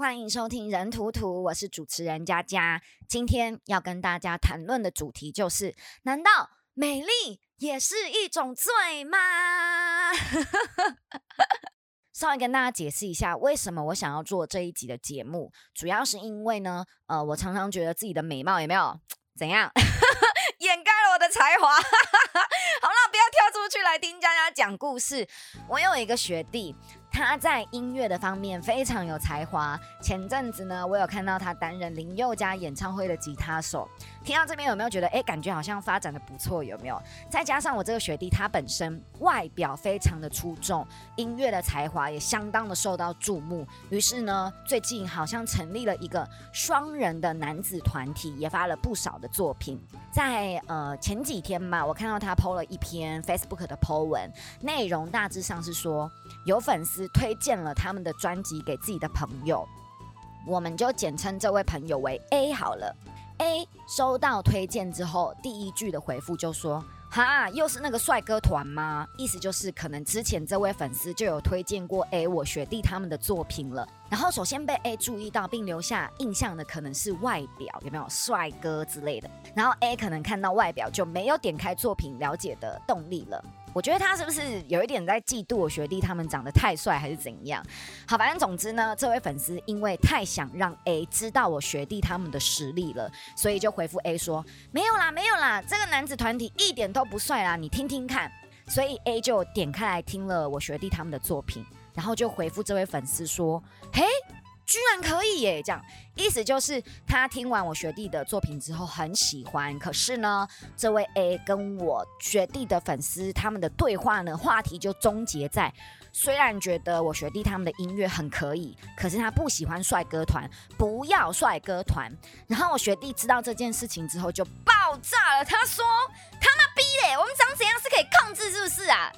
欢迎收听人图图，我是主持人佳佳。今天要跟大家谈论的主题就是：难道美丽也是一种罪吗？稍微跟大家解释一下，为什么我想要做这一集的节目，主要是因为呢，呃，我常常觉得自己的美貌有没有 怎样 掩盖了我的才华。好了，要跳出去来听佳佳讲故事。我有一个学弟。他在音乐的方面非常有才华。前阵子呢，我有看到他担任林宥嘉演唱会的吉他手。听到这边有没有觉得，哎，感觉好像发展的不错，有没有？再加上我这个学弟，他本身外表非常的出众，音乐的才华也相当的受到注目。于是呢，最近好像成立了一个双人的男子团体，也发了不少的作品。在呃前几天吧，我看到他 PO 了一篇 Facebook 的 PO 文，内容大致上是说，有粉丝推荐了他们的专辑给自己的朋友，我们就简称这位朋友为 A 好了。A 收到推荐之后，第一句的回复就说：“哈，又是那个帅哥团吗？”意思就是可能之前这位粉丝就有推荐过 A 我学弟他们的作品了。然后首先被 A 注意到并留下印象的可能是外表，有没有帅哥之类的？然后 A 可能看到外表就没有点开作品了解的动力了。我觉得他是不是有一点在嫉妒我学弟他们长得太帅，还是怎样？好，反正总之呢，这位粉丝因为太想让 A 知道我学弟他们的实力了，所以就回复 A 说：“没有啦，没有啦，这个男子团体一点都不帅啦，你听听看。”所以 A 就点开来听了我学弟他们的作品，然后就回复这位粉丝说：“嘿。”居然可以耶！这样意思就是他听完我学弟的作品之后很喜欢，可是呢，这位 A 跟我学弟的粉丝他们的对话呢，话题就终结在：虽然觉得我学弟他们的音乐很可以，可是他不喜欢帅哥团，不要帅哥团。然后我学弟知道这件事情之后就爆炸了，他说：“他妈逼嘞，我们长怎样是可以控制，是不是啊？”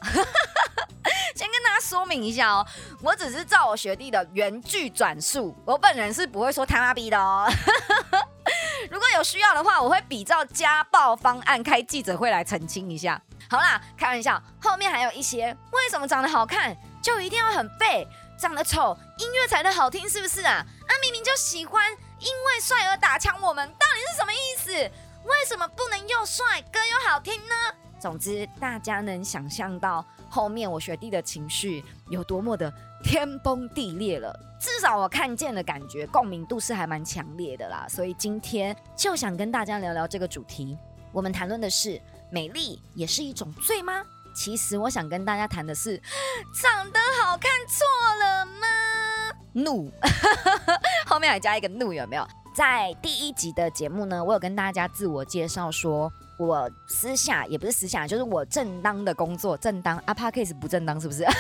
先跟大家说明一下哦，我只是照我学弟的原句转述，我本人是不会说他妈逼的哦。如果有需要的话，我会比照家暴方案开记者会来澄清一下。好啦，开玩笑，后面还有一些为什么长得好看就一定要很废，长得丑音乐才能好听，是不是啊？啊，明明就喜欢因为帅而打枪，我们到底是什么意思？为什么不能又帅歌又好听呢？总之，大家能想象到。后面我学弟的情绪有多么的天崩地裂了，至少我看见的感觉共鸣度是还蛮强烈的啦。所以今天就想跟大家聊聊这个主题。我们谈论的是美丽也是一种罪吗？其实我想跟大家谈的是，长得好看错了吗？怒，后面还加一个怒，有没有？在第一集的节目呢，我有跟大家自我介绍说。我私下也不是私下，就是我正当的工作，正当阿帕 case 不正当，是不是？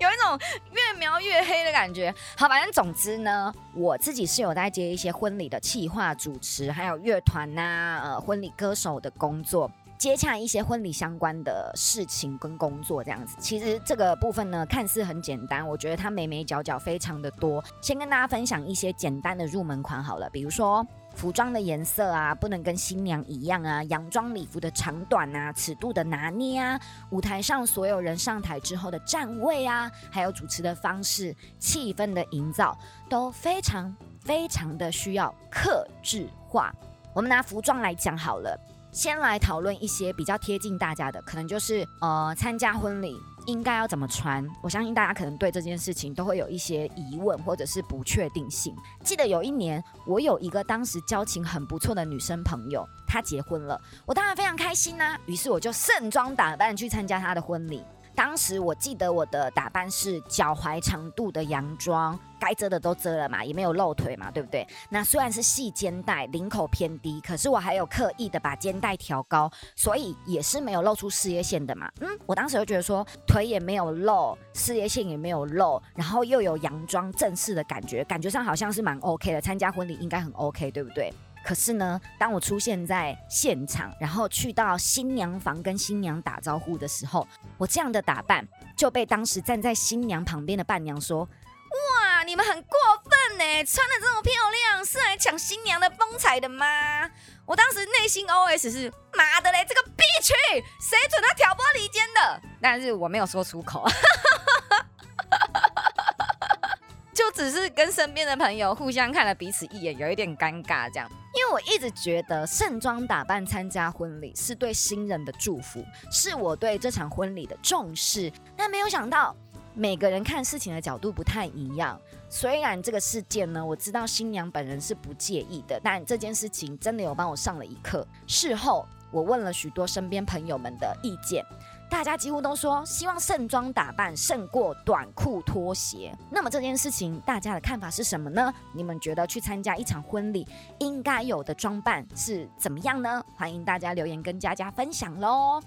有一种越描越黑的感觉。好，反正总之呢，我自己是有在接一些婚礼的企划、主持，还有乐团呐，呃，婚礼歌手的工作，接洽一些婚礼相关的事情跟工作这样子。其实这个部分呢，看似很简单，我觉得它眉眉角角非常的多。先跟大家分享一些简单的入门款好了，比如说。服装的颜色啊，不能跟新娘一样啊。洋装礼服的长短啊，尺度的拿捏啊，舞台上所有人上台之后的站位啊，还有主持的方式、气氛的营造，都非常非常的需要克制化。我们拿服装来讲好了，先来讨论一些比较贴近大家的，可能就是呃，参加婚礼。应该要怎么穿？我相信大家可能对这件事情都会有一些疑问或者是不确定性。记得有一年，我有一个当时交情很不错的女生朋友，她结婚了，我当然非常开心呐。于是我就盛装打扮去参加她的婚礼。当时我记得我的打扮是脚踝长度的洋装，该遮的都遮了嘛，也没有露腿嘛，对不对？那虽然是细肩带，领口偏低，可是我还有刻意的把肩带调高，所以也是没有露出事业线的嘛。嗯，我当时就觉得说腿也没有露，事业线也没有露，然后又有洋装正式的感觉，感觉上好像是蛮 OK 的，参加婚礼应该很 OK，对不对？可是呢，当我出现在现场，然后去到新娘房跟新娘打招呼的时候，我这样的打扮就被当时站在新娘旁边的伴娘说：“哇，你们很过分呢，穿的这么漂亮，是来抢新娘的风采的吗？”我当时内心 OS 是：“妈的嘞，这个 B 区谁准他挑拨离间的？”但是我没有说出口。只是跟身边的朋友互相看了彼此一眼，有一点尴尬这样。因为我一直觉得盛装打扮参加婚礼是对新人的祝福，是我对这场婚礼的重视。但没有想到，每个人看事情的角度不太一样。虽然这个事件呢，我知道新娘本人是不介意的，但这件事情真的有帮我上了一课。事后，我问了许多身边朋友们的意见。大家几乎都说希望盛装打扮胜过短裤拖鞋。那么这件事情大家的看法是什么呢？你们觉得去参加一场婚礼应该有的装扮是怎么样呢？欢迎大家留言跟佳佳分享喽。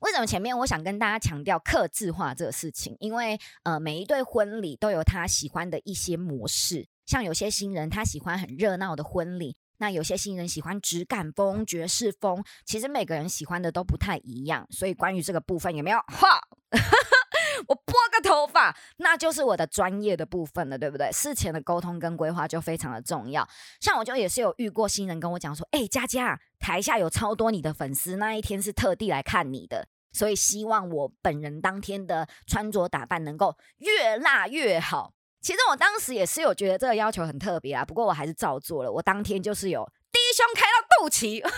为什么前面我想跟大家强调克制化这个事情？因为呃每一对婚礼都有他喜欢的一些模式，像有些新人他喜欢很热闹的婚礼。那有些新人喜欢质感风、爵士风，其实每个人喜欢的都不太一样。所以关于这个部分有没有？哈，我拨个头发，那就是我的专业的部分了，对不对？事前的沟通跟规划就非常的重要。像我就也是有遇过新人跟我讲说，哎，佳佳，台下有超多你的粉丝，那一天是特地来看你的，所以希望我本人当天的穿着打扮能够越辣越好。其实我当时也是有觉得这个要求很特别啊，不过我还是照做了。我当天就是有低胸开到肚脐，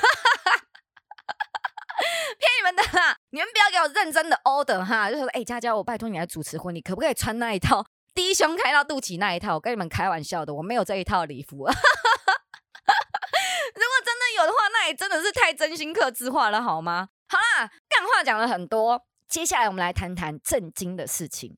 骗你们的啦！你们不要给我认真的 order 哈，就说哎，佳佳，我拜托你来主持婚礼，可不可以穿那一套低胸开到肚脐那一套？我跟你们开玩笑的，我没有这一套礼服。如果真的有的话，那也真的是太真心刻字化了，好吗？好啦，干话讲了很多，接下来我们来谈谈震惊的事情。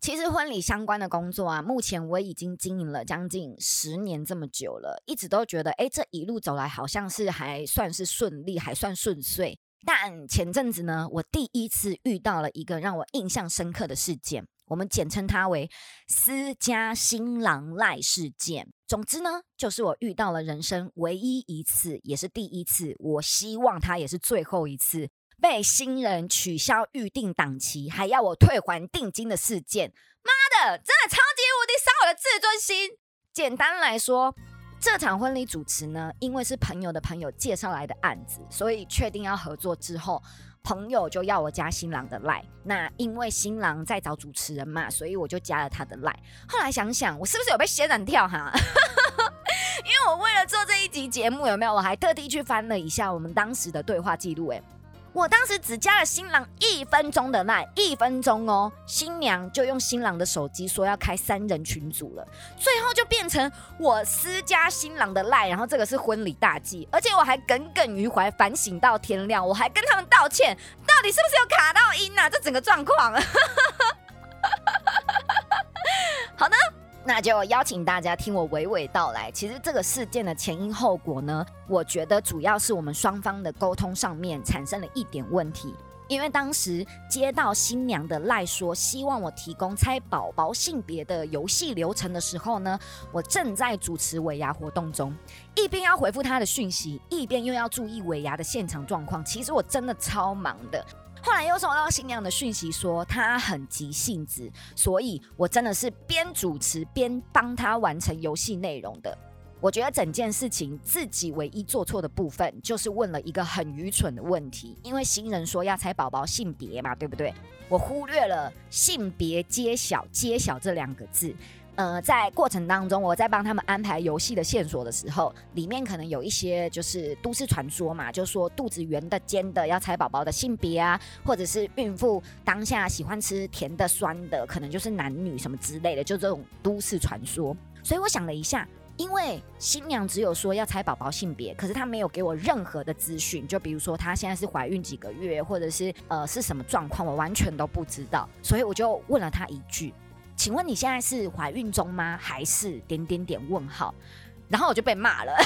其实婚礼相关的工作啊，目前我已经经营了将近十年这么久了，一直都觉得，哎，这一路走来好像是还算是顺利，还算顺遂。但前阵子呢，我第一次遇到了一个让我印象深刻的事件，我们简称它为“私家新郎赖事件”。总之呢，就是我遇到了人生唯一一次，也是第一次，我希望它也是最后一次。被新人取消预定档期，还要我退还定金的事件，妈的，真的超级无敌伤我的自尊心。简单来说，这场婚礼主持呢，因为是朋友的朋友介绍来的案子，所以确定要合作之后，朋友就要我加新郎的赖。那因为新郎在找主持人嘛，所以我就加了他的赖。后来想想，我是不是有被仙人跳哈？因为我为了做这一集节目，有没有？我还特地去翻了一下我们当时的对话记录，哎。我当时只加了新郎一分钟的赖，一分钟哦，新娘就用新郎的手机说要开三人群组了，最后就变成我私加新郎的赖，然后这个是婚礼大忌，而且我还耿耿于怀，反省到天亮，我还跟他们道歉，到底是不是有卡到音啊？这整个状况，好的。那就邀请大家听我娓娓道来。其实这个事件的前因后果呢，我觉得主要是我们双方的沟通上面产生了一点问题。因为当时接到新娘的赖说希望我提供猜宝宝性别的游戏流程的时候呢，我正在主持尾牙活动中，一边要回复他的讯息，一边又要注意尾牙的现场状况。其实我真的超忙的。后来又收到新娘的讯息，说她很急性子，所以我真的是边主持边帮她完成游戏内容的。我觉得整件事情自己唯一做错的部分，就是问了一个很愚蠢的问题，因为新人说要猜宝宝性别嘛，对不对？我忽略了性别揭晓，揭晓这两个字。呃，在过程当中，我在帮他们安排游戏的线索的时候，里面可能有一些就是都市传说嘛，就说肚子圆的、尖的要猜宝宝的性别啊，或者是孕妇当下喜欢吃甜的、酸的，可能就是男女什么之类的，就这种都市传说。所以我想了一下，因为新娘只有说要猜宝宝性别，可是她没有给我任何的资讯，就比如说她现在是怀孕几个月，或者是呃是什么状况，我完全都不知道，所以我就问了她一句。请问你现在是怀孕中吗？还是点点点问号？然后我就被骂了。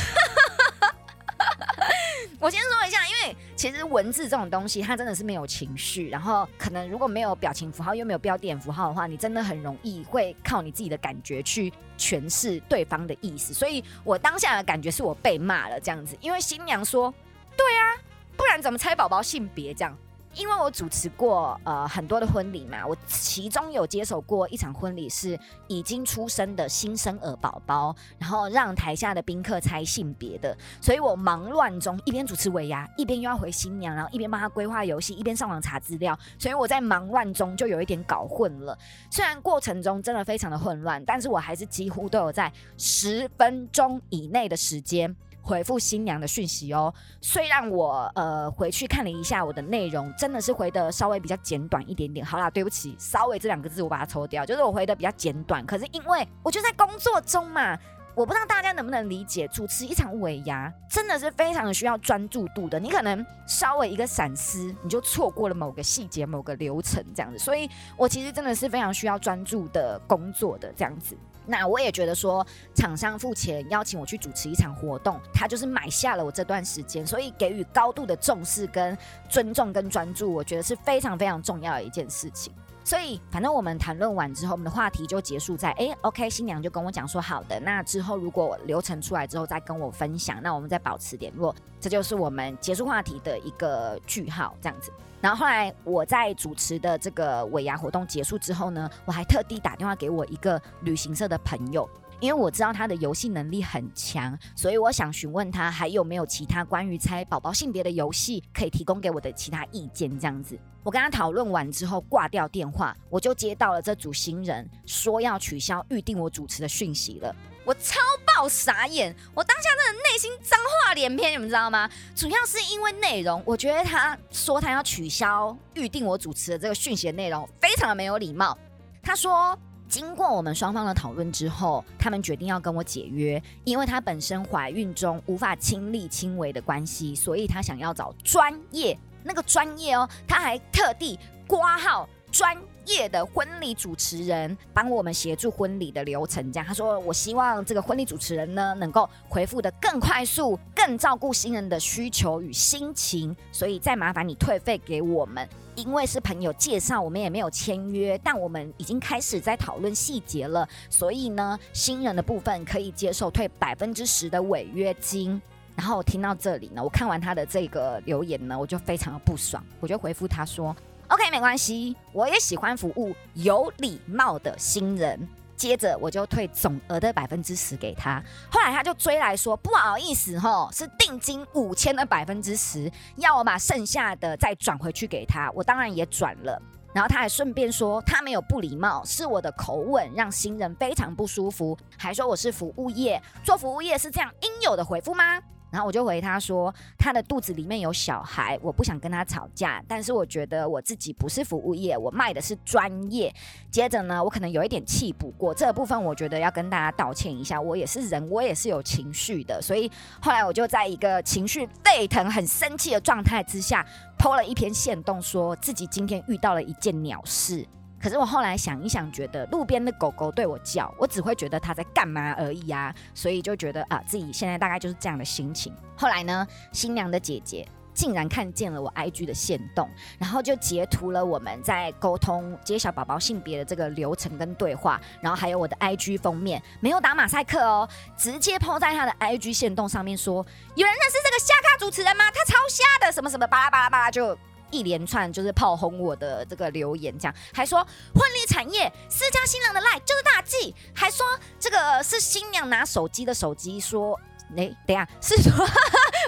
我先说一下，因为其实文字这种东西，它真的是没有情绪。然后可能如果没有表情符号，又没有标点符号的话，你真的很容易会靠你自己的感觉去诠释对方的意思。所以我当下的感觉是我被骂了这样子，因为新娘说：“对啊，不然怎么猜宝宝性别？”这样。因为我主持过呃很多的婚礼嘛，我其中有接手过一场婚礼是已经出生的新生儿宝宝，然后让台下的宾客猜性别的，所以我忙乱中一边主持尾牙，一边又要回新娘，然后一边帮他规划游戏，一边上网查资料，所以我在忙乱中就有一点搞混了。虽然过程中真的非常的混乱，但是我还是几乎都有在十分钟以内的时间。回复新娘的讯息哦，虽然我呃回去看了一下我的内容，真的是回的稍微比较简短一点点。好啦，对不起，稍微这两个字我把它抽掉，就是我回的比较简短。可是因为我就在工作中嘛，我不知道大家能不能理解，主持一场尾牙真的是非常的需要专注度的。你可能稍微一个闪失，你就错过了某个细节、某个流程这样子。所以我其实真的是非常需要专注的工作的这样子。那我也觉得说，厂商付钱邀请我去主持一场活动，他就是买下了我这段时间，所以给予高度的重视、跟尊重、跟专注，我觉得是非常非常重要的一件事情。所以，反正我们谈论完之后，我们的话题就结束在哎，OK，新娘就跟我讲说好的，那之后如果流程出来之后再跟我分享，那我们再保持联络，这就是我们结束话题的一个句号，这样子。然后后来我在主持的这个尾牙活动结束之后呢，我还特地打电话给我一个旅行社的朋友，因为我知道他的游戏能力很强，所以我想询问他还有没有其他关于猜宝宝性别的游戏可以提供给我的其他意见。这样子，我跟他讨论完之后挂掉电话，我就接到了这组新人说要取消预定我主持的讯息了。我超爆傻眼，我当下真的内心脏话连篇，你们知道吗？主要是因为内容，我觉得他说他要取消预定我主持的这个讯息的内容，非常的没有礼貌。他说，经过我们双方的讨论之后，他们决定要跟我解约，因为他本身怀孕中无法亲力亲为的关系，所以他想要找专业，那个专业哦，他还特地挂号专。业的婚礼主持人帮我们协助婚礼的流程，这样他说：“我希望这个婚礼主持人呢，能够回复的更快速，更照顾新人的需求与心情。所以再麻烦你退费给我们，因为是朋友介绍，我们也没有签约，但我们已经开始在讨论细节了。所以呢，新人的部分可以接受退百分之十的违约金。然后我听到这里呢，我看完他的这个留言呢，我就非常的不爽，我就回复他说。” OK，没关系，我也喜欢服务有礼貌的新人。接着我就退总额的百分之十给他。后来他就追来说，不好意思吼，是定金五千的百分之十，要我把剩下的再转回去给他。我当然也转了。然后他还顺便说，他没有不礼貌，是我的口吻让新人非常不舒服，还说我是服务业，做服务业是这样应有的回复吗？然后我就回他说，他的肚子里面有小孩，我不想跟他吵架，但是我觉得我自己不是服务业，我卖的是专业。接着呢，我可能有一点气不过这部分，我觉得要跟大家道歉一下，我也是人，我也是有情绪的，所以后来我就在一个情绪沸腾、很生气的状态之下，抛了一篇线动，说自己今天遇到了一件鸟事。可是我后来想一想，觉得路边的狗狗对我叫，我只会觉得它在干嘛而已啊，所以就觉得啊，自己现在大概就是这样的心情。后来呢，新娘的姐姐竟然看见了我 IG 的线动，然后就截图了我们在沟通揭晓宝宝性别的这个流程跟对话，然后还有我的 IG 封面，没有打马赛克哦，直接抛在他的 IG 线动上面说，有人认识这个瞎咖主持人吗？他超瞎的，什么什么巴拉巴拉巴拉就。一连串就是炮轰我的这个留言，这样还说婚礼产业私家新郎的赖就是大忌，还说这个是新娘拿手机的手机说，哎，等下是说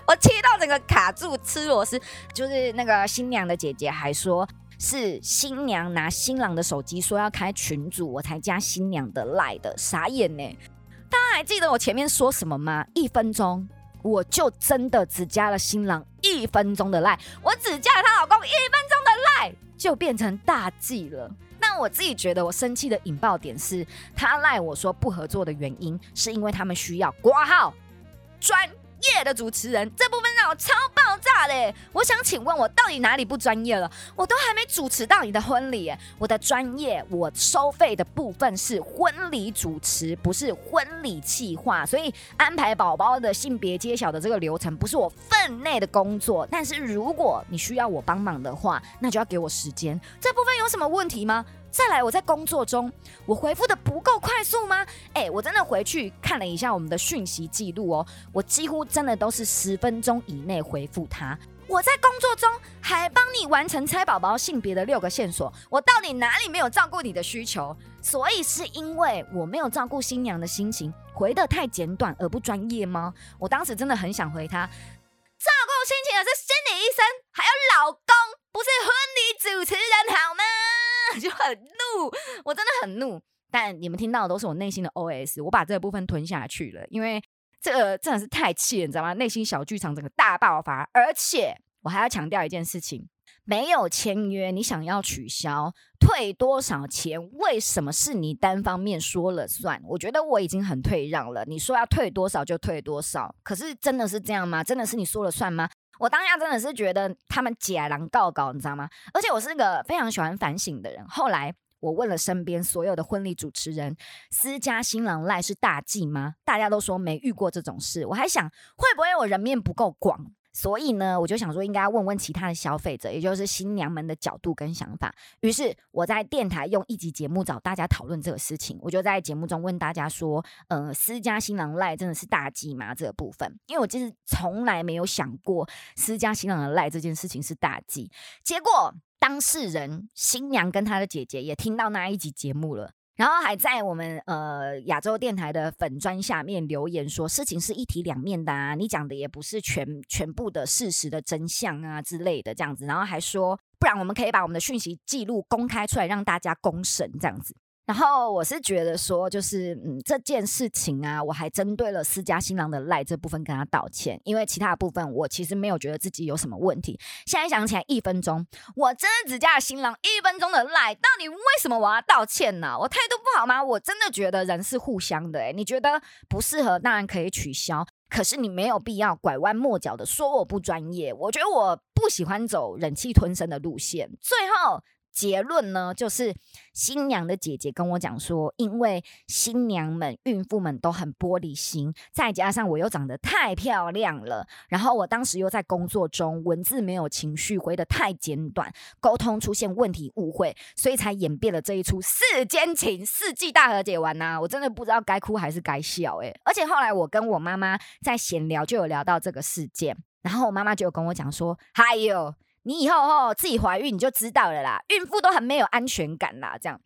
我气到整个卡住吃螺丝，就是那个新娘的姐姐还说是新娘拿新郎的手机说要开群组，我才加新娘的赖的，傻眼呢！大家还记得我前面说什么吗？一分钟。我就真的只加了新郎一分钟的赖，我只加了她老公一分钟的赖，就变成大忌了。那我自己觉得我生气的引爆点是，他赖我说不合作的原因，是因为他们需要挂号专。业的主持人这部分让我超爆炸的，我想请问我到底哪里不专业了？我都还没主持到你的婚礼，我的专业我收费的部分是婚礼主持，不是婚礼计划，所以安排宝宝的性别揭晓的这个流程不是我分内的工作。但是如果你需要我帮忙的话，那就要给我时间。这部分有什么问题吗？再来，我在工作中，我回复的不够快速吗？哎，我真的回去看了一下我们的讯息记录哦，我几乎真的都是十分钟以内回复他。我在工作中还帮你完成猜宝宝性别的六个线索，我到底哪里没有照顾你的需求？所以是因为我没有照顾新娘的心情，回的太简短而不专业吗？我当时真的很想回他，照顾心情的是心理医生，还有老公，不是婚礼主持人好吗？就很怒，我真的很怒。但你们听到的都是我内心的 OS，我把这个部分吞下去了，因为这个真的是太气了，你知道吗？内心小剧场整个大爆发，而且我还要强调一件事情：没有签约，你想要取消退多少钱？为什么是你单方面说了算？我觉得我已经很退让了，你说要退多少就退多少。可是真的是这样吗？真的是你说了算吗？我当下真的是觉得他们解狼告告，你知道吗？而且我是个非常喜欢反省的人，后来。我问了身边所有的婚礼主持人，私家新郎赖是大忌吗？大家都说没遇过这种事。我还想会不会我人面不够广，所以呢，我就想说应该要问问其他的消费者，也就是新娘们的角度跟想法。于是我在电台用一集节目找大家讨论这个事情。我就在节目中问大家说，呃，私家新郎赖真的是大忌吗？这个部分，因为我其实从来没有想过私家新郎的赖这件事情是大忌。结果。当事人新娘跟她的姐姐也听到那一集节目了，然后还在我们呃亚洲电台的粉砖下面留言说，事情是一体两面的啊，你讲的也不是全全部的事实的真相啊之类的这样子，然后还说，不然我们可以把我们的讯息记录公开出来，让大家公审这样子。然后我是觉得说，就是嗯，这件事情啊，我还针对了私家新郎的赖这部分跟他道歉，因为其他部分我其实没有觉得自己有什么问题。现在想起来，一分钟，我真的只加了新郎一分钟的赖，到底为什么我要道歉呢？我态度不好吗？我真的觉得人是互相的，诶你觉得不适合，当然可以取消，可是你没有必要拐弯抹角的说我不专业。我觉得我不喜欢走忍气吞声的路线。最后。结论呢，就是新娘的姐姐跟我讲说，因为新娘们、孕妇们都很玻璃心，再加上我又长得太漂亮了，然后我当时又在工作中，文字没有情绪，回的太简短，沟通出现问题、误会，所以才演变了这一出世间情、世纪大和解完呐。我真的不知道该哭还是该笑诶。而且后来我跟我妈妈在闲聊，就有聊到这个事件，然后我妈妈就有跟我讲说，还有。你以后哦自己怀孕你就知道了啦，孕妇都很没有安全感啦。这样，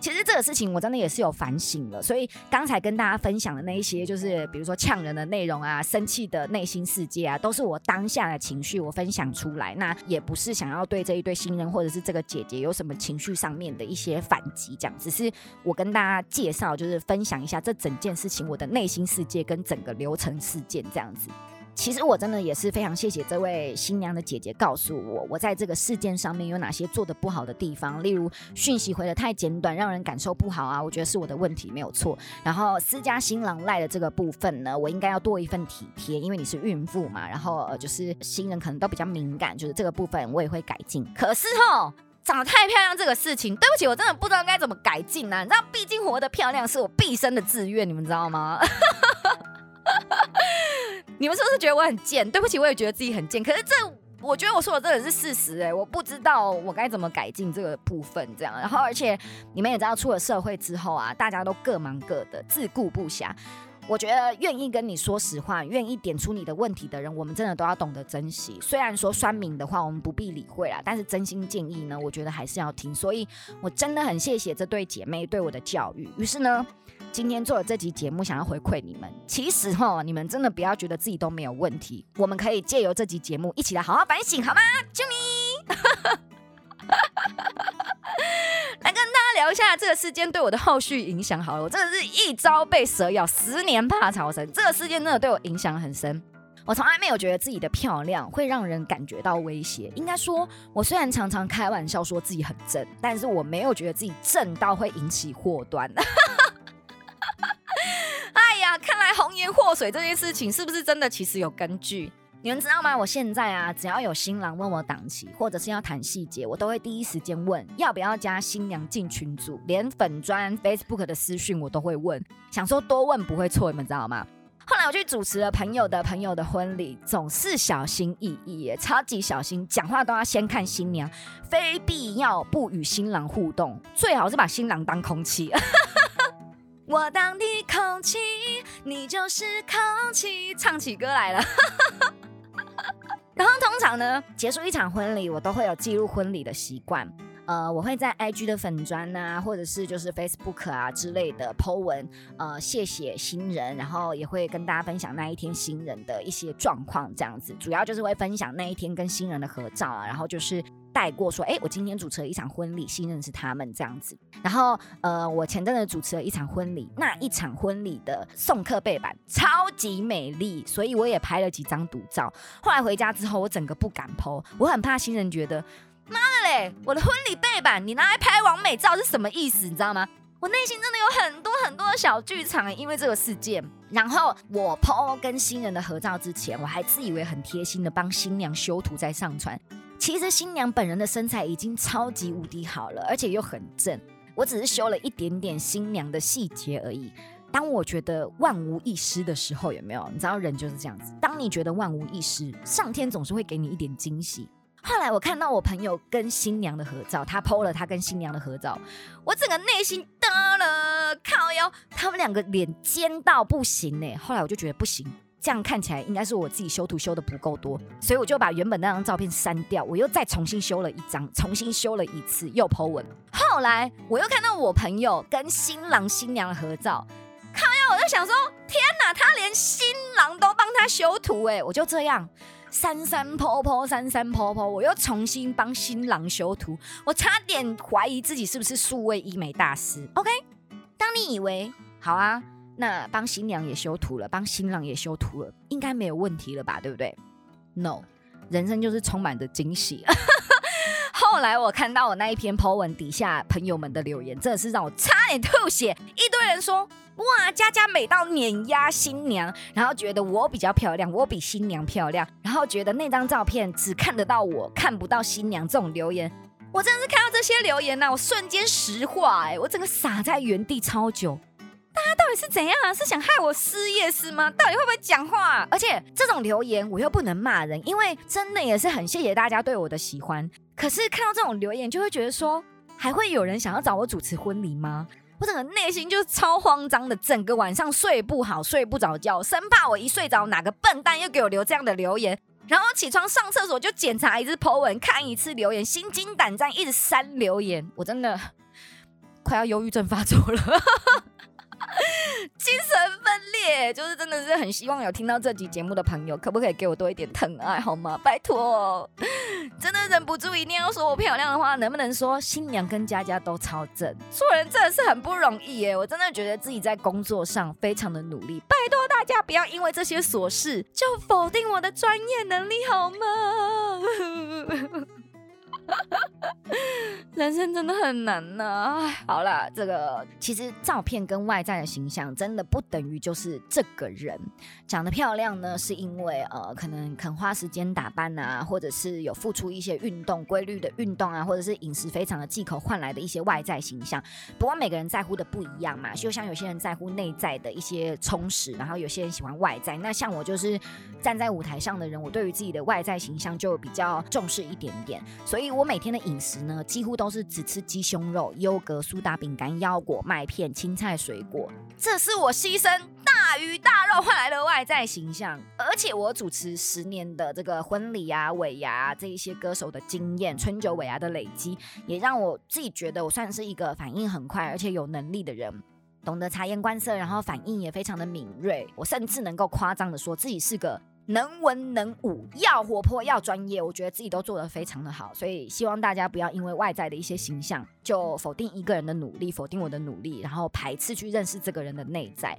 其实这个事情我真的也是有反省了，所以刚才跟大家分享的那一些，就是比如说呛人的内容啊、生气的内心世界啊，都是我当下的情绪，我分享出来。那也不是想要对这一对新人或者是这个姐姐有什么情绪上面的一些反击，这样，只是我跟大家介绍，就是分享一下这整件事情我的内心世界跟整个流程事件这样子。其实我真的也是非常谢谢这位新娘的姐姐告诉我，我在这个事件上面有哪些做的不好的地方，例如讯息回的太简短，让人感受不好啊，我觉得是我的问题没有错。然后私家新郎赖的这个部分呢，我应该要多一份体贴，因为你是孕妇嘛，然后呃就是新人可能都比较敏感，就是这个部分我也会改进。可是哦，长得太漂亮这个事情，对不起，我真的不知道该怎么改进呢。你知道，毕竟活得漂亮是我毕生的志愿，你们知道吗？你们是不是觉得我很贱？对不起，我也觉得自己很贱。可是这，我觉得我说的这也是事实哎，我不知道我该怎么改进这个部分，这样。然后，而且你们也知道，出了社会之后啊，大家都各忙各的，自顾不暇。我觉得愿意跟你说实话，愿意点出你的问题的人，我们真的都要懂得珍惜。虽然说酸民的话，我们不必理会啦，但是真心建议呢，我觉得还是要听。所以我真的很谢谢这对姐妹对我的教育。于是呢。今天做了这集节目，想要回馈你们。其实哈，你们真的不要觉得自己都没有问题。我们可以借由这集节目，一起来好好反省，好吗？啾聊一下这个事件对我的后续影响。好了，我真的是一朝被蛇咬，十年怕草绳。这个事件真的对我影响很深。我从来没有觉得自己的漂亮会让人感觉到威胁。应该说，我虽然常常开玩笑说自己很正，但是我没有觉得自己正到会引起祸端。哎呀看来红颜祸水这件事情是不是真的？其实有根据。你们知道吗？我现在啊，只要有新郎问我档期，或者是要谈细节，我都会第一时间问要不要加新娘进群组，连粉砖 Facebook 的私讯我都会问，想说多问不会错，你们知道吗？后来我去主持了朋友的朋友的婚礼，总是小心翼翼，超级小心，讲话都要先看新娘，非必要不与新郎互动，最好是把新郎当空气。我当你空气，你就是空气。唱起歌来了。然后通常呢，结束一场婚礼，我都会有记录婚礼的习惯。呃，我会在 IG 的粉砖啊，或者是就是 Facebook 啊之类的 po 文，呃，谢谢新人，然后也会跟大家分享那一天新人的一些状况，这样子，主要就是会分享那一天跟新人的合照啊，然后就是带过说，哎，我今天主持了一场婚礼，新人是他们这样子，然后呃，我前阵子主持了一场婚礼，那一场婚礼的送客背板超级美丽，所以我也拍了几张独照，后来回家之后，我整个不敢 po，我很怕新人觉得。我的婚礼背板你拿来拍完美照是什么意思？你知道吗？我内心真的有很多很多的小剧场，因为这个事件。然后我 PO 跟新人的合照之前，我还自以为很贴心的帮新娘修图再上传。其实新娘本人的身材已经超级无敌好了，而且又很正。我只是修了一点点新娘的细节而已。当我觉得万无一失的时候，有没有？你知道人就是这样子。当你觉得万无一失，上天总是会给你一点惊喜。后来我看到我朋友跟新娘的合照，他 PO 了他跟新娘的合照，我整个内心得了，靠腰，他们两个脸尖到不行呢。后来我就觉得不行，这样看起来应该是我自己修图修的不够多，所以我就把原本那张照片删掉，我又再重新修了一张，重新修了一次又 PO 文。后来我又看到我朋友跟新郎新娘的合照，靠腰，我就想说，天哪，他连新郎都帮他修图哎，我就这样。三三婆婆，三三婆婆，我又重新帮新郎修图，我差点怀疑自己是不是数位医美大师。OK，当你以为好啊，那帮新娘也修图了，帮新郎也修图了，应该没有问题了吧？对不对？No，人生就是充满着惊喜。后来我看到我那一篇 po 文底下朋友们的留言，真的是让我差点吐血。一堆人说。哇，佳佳美到碾压新娘，然后觉得我比较漂亮，我比新娘漂亮，然后觉得那张照片只看得到我，看不到新娘。这种留言，我真的是看到这些留言呢，我瞬间石化，哎，我整个傻在原地超久。大家到底是怎样啊？是想害我失业是吗？到底会不会讲话？而且这种留言我又不能骂人，因为真的也是很谢谢大家对我的喜欢。可是看到这种留言，就会觉得说，还会有人想要找我主持婚礼吗？我整个内心就是超慌张的，整个晚上睡不好，睡不着觉，生怕我一睡着哪个笨蛋又给我留这样的留言，然后起床上厕所就检查一次 po 文，看一次留言，心惊胆战，一直删留言，我真的快要忧郁症发作了。精神分裂，就是真的是很希望有听到这集节目的朋友，可不可以给我多一点疼爱好吗？拜托，真的忍不住一定要说我漂亮的话，能不能说新娘跟佳佳都超正？做人真的是很不容易耶，我真的觉得自己在工作上非常的努力，拜托大家不要因为这些琐事就否定我的专业能力好吗？人生真的很难呐！好了，这个其实照片跟外在的形象真的不等于就是这个人长得漂亮呢，是因为呃，可能肯花时间打扮啊，或者是有付出一些运动规律的运动啊，或者是饮食非常的忌口换来的一些外在形象。不过每个人在乎的不一样嘛，就像有些人在乎内在的一些充实，然后有些人喜欢外在。那像我就是站在舞台上的人，我对于自己的外在形象就比较重视一点点，所以。我每天的饮食呢，几乎都是只吃鸡胸肉、优格、苏打饼干、腰果、麦片、青菜、水果。这是我牺牲大鱼大肉换来的外在形象。而且我主持十年的这个婚礼啊、尾牙这一些歌手的经验，春酒尾牙的累积，也让我自己觉得我算是一个反应很快而且有能力的人，懂得察言观色，然后反应也非常的敏锐。我甚至能够夸张的说自己是个。能文能武，要活泼，要专业，我觉得自己都做得非常的好，所以希望大家不要因为外在的一些形象就否定一个人的努力，否定我的努力，然后排斥去认识这个人的内在。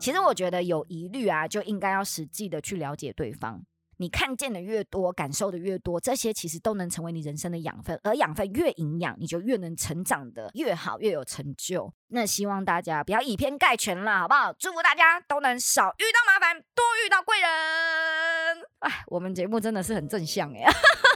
其实我觉得有疑虑啊，就应该要实际的去了解对方。你看见的越多，感受的越多，这些其实都能成为你人生的养分，而养分越营养，你就越能成长的越好，越有成就。那希望大家不要以偏概全啦，好不好？祝福大家都能少遇到麻烦，多遇到贵人。哎，我们节目真的是很正向哎。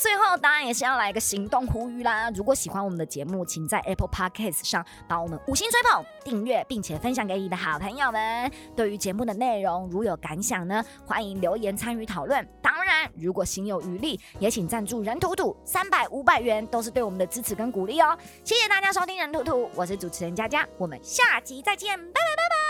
最后当然也是要来一个行动呼吁啦！如果喜欢我们的节目，请在 Apple Podcast 上帮我们五星吹捧、订阅，并且分享给你的好朋友们。对于节目的内容，如有感想呢，欢迎留言参与讨论。当然，如果心有余力，也请赞助任图图，三百、五百元都是对我们的支持跟鼓励哦。谢谢大家收听任图图，我是主持人佳佳，我们下集再见，拜拜拜拜。